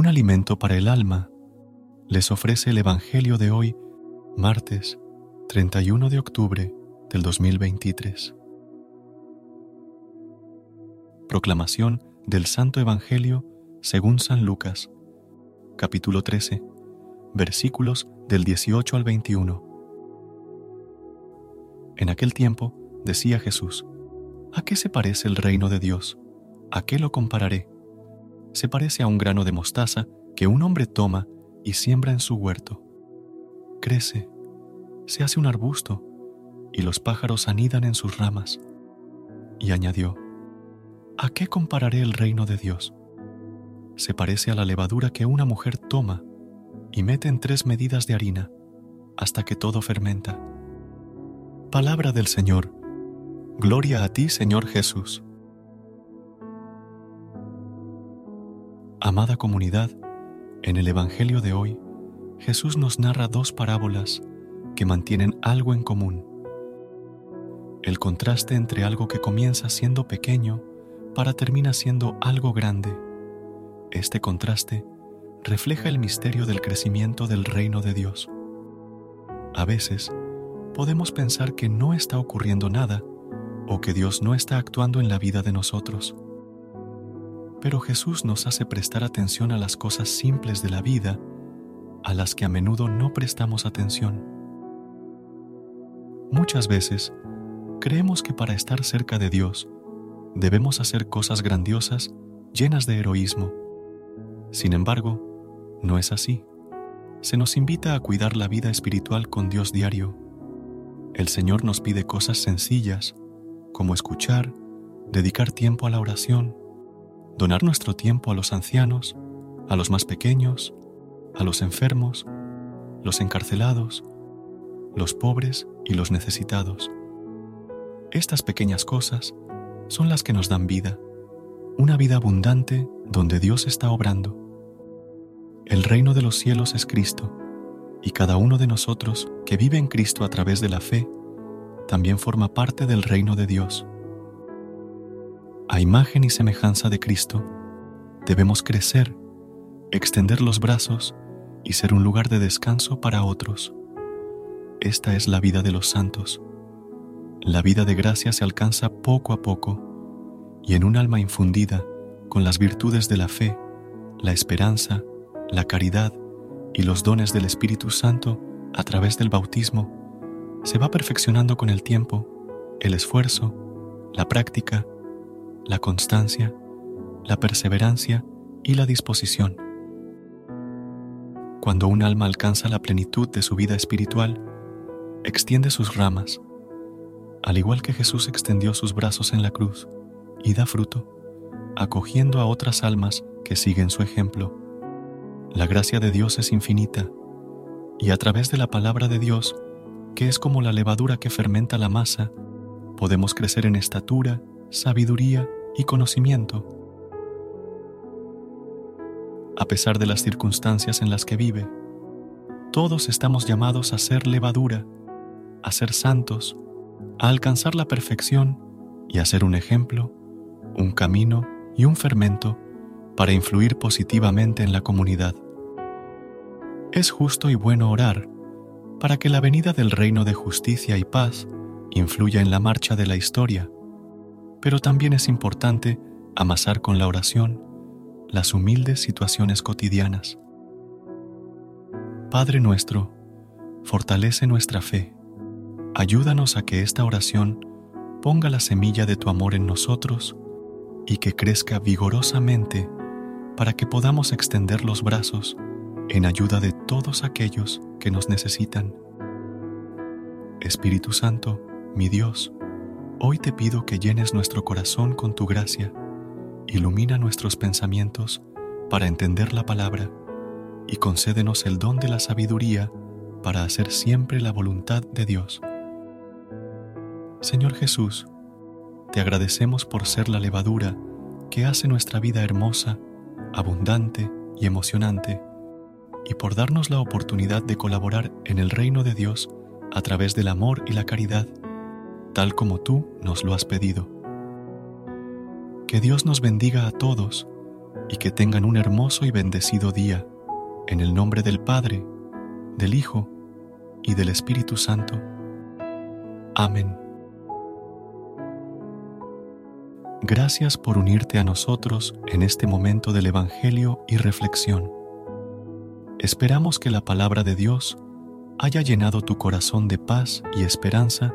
Un alimento para el alma, les ofrece el Evangelio de hoy, martes 31 de octubre del 2023. Proclamación del Santo Evangelio según San Lucas, capítulo 13, versículos del 18 al 21. En aquel tiempo decía Jesús, ¿A qué se parece el reino de Dios? ¿A qué lo compararé? Se parece a un grano de mostaza que un hombre toma y siembra en su huerto. Crece, se hace un arbusto, y los pájaros anidan en sus ramas. Y añadió, ¿A qué compararé el reino de Dios? Se parece a la levadura que una mujer toma y mete en tres medidas de harina hasta que todo fermenta. Palabra del Señor. Gloria a ti, Señor Jesús. Amada comunidad, en el Evangelio de hoy, Jesús nos narra dos parábolas que mantienen algo en común. El contraste entre algo que comienza siendo pequeño para termina siendo algo grande. Este contraste refleja el misterio del crecimiento del reino de Dios. A veces, podemos pensar que no está ocurriendo nada o que Dios no está actuando en la vida de nosotros. Pero Jesús nos hace prestar atención a las cosas simples de la vida, a las que a menudo no prestamos atención. Muchas veces creemos que para estar cerca de Dios debemos hacer cosas grandiosas llenas de heroísmo. Sin embargo, no es así. Se nos invita a cuidar la vida espiritual con Dios diario. El Señor nos pide cosas sencillas, como escuchar, dedicar tiempo a la oración, donar nuestro tiempo a los ancianos, a los más pequeños, a los enfermos, los encarcelados, los pobres y los necesitados. Estas pequeñas cosas son las que nos dan vida, una vida abundante donde Dios está obrando. El reino de los cielos es Cristo, y cada uno de nosotros que vive en Cristo a través de la fe, también forma parte del reino de Dios a imagen y semejanza de Cristo, debemos crecer, extender los brazos y ser un lugar de descanso para otros. Esta es la vida de los santos. La vida de gracia se alcanza poco a poco y en un alma infundida con las virtudes de la fe, la esperanza, la caridad y los dones del Espíritu Santo a través del bautismo, se va perfeccionando con el tiempo, el esfuerzo, la práctica la constancia, la perseverancia y la disposición. Cuando un alma alcanza la plenitud de su vida espiritual, extiende sus ramas, al igual que Jesús extendió sus brazos en la cruz, y da fruto, acogiendo a otras almas que siguen su ejemplo. La gracia de Dios es infinita, y a través de la palabra de Dios, que es como la levadura que fermenta la masa, podemos crecer en estatura, sabiduría y conocimiento. A pesar de las circunstancias en las que vive, todos estamos llamados a ser levadura, a ser santos, a alcanzar la perfección y a ser un ejemplo, un camino y un fermento para influir positivamente en la comunidad. Es justo y bueno orar para que la venida del reino de justicia y paz influya en la marcha de la historia Pero también es importante amasar con la oración las humildes situaciones cotidianas. Padre nuestro, fortalece nuestra fe. Ayúdanos a que esta oración ponga la semilla de tu amor en nosotros y que crezca vigorosamente para que podamos extender los brazos en ayuda de todos aquellos que nos necesitan. Espíritu Santo, mi Dios, hoy te pido que llenes nuestro corazón con tu gracia, ilumina nuestros pensamientos para entender la palabra y concédenos el don de la sabiduría para hacer siempre la voluntad de Dios. Señor Jesús, te agradecemos por ser la levadura que hace nuestra vida hermosa, abundante y emocionante, y por darnos la oportunidad de colaborar en el reino de Dios a través del amor y la caridad, tal como tú nos lo has pedido. Que Dios nos bendiga a todos y que tengan un hermoso y bendecido día, en el nombre del Padre, del Hijo y del Espíritu Santo. Amén. Gracias por unirte a nosotros en este momento del Evangelio y reflexión. Esperamos que la palabra de Dios haya llenado tu corazón de paz y esperanza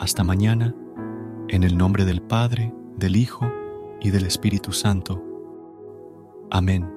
Hasta mañana, en el nombre del Padre, del Hijo y del Espíritu Santo. Amén.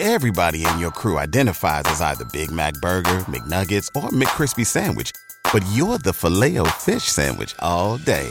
Everybody in your crew identifies as either Big Mac Burger, McNuggets, or McCrispy Sandwich, but you're the filet fish Sandwich all day.